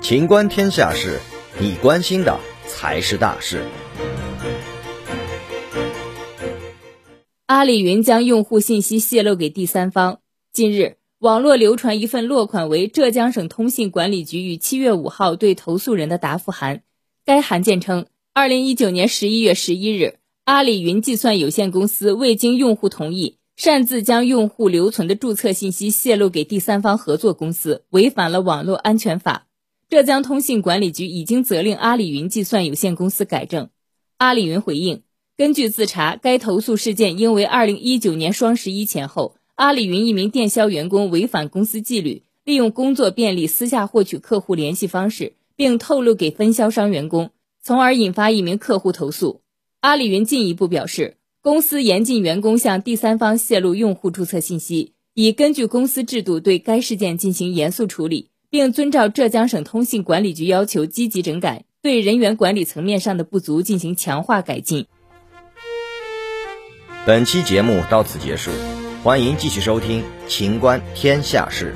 情观天下事，你关心的才是大事。阿里云将用户信息泄露给第三方。近日，网络流传一份落款为浙江省通信管理局于七月五号对投诉人的答复函。该函件称，二零一九年十一月十一日，阿里云计算有限公司未经用户同意，擅自将用户留存的注册信息泄露给第三方合作公司，违反了网络安全法。浙江通信管理局已经责令阿里云计算有限公司改正。阿里云回应，根据自查，该投诉事件应为二零一九年双十一前后，阿里云一名电销员工违反公司纪律，利用工作便利私下获取客户联系方式，并透露给分销商员工，从而引发一名客户投诉。阿里云进一步表示，公司严禁员工向第三方泄露用户注册信息，已根据公司制度对该事件进行严肃处理。并遵照浙江省通信管理局要求，积极整改，对人员管理层面上的不足进行强化改进。本期节目到此结束，欢迎继续收听《秦观天下事》。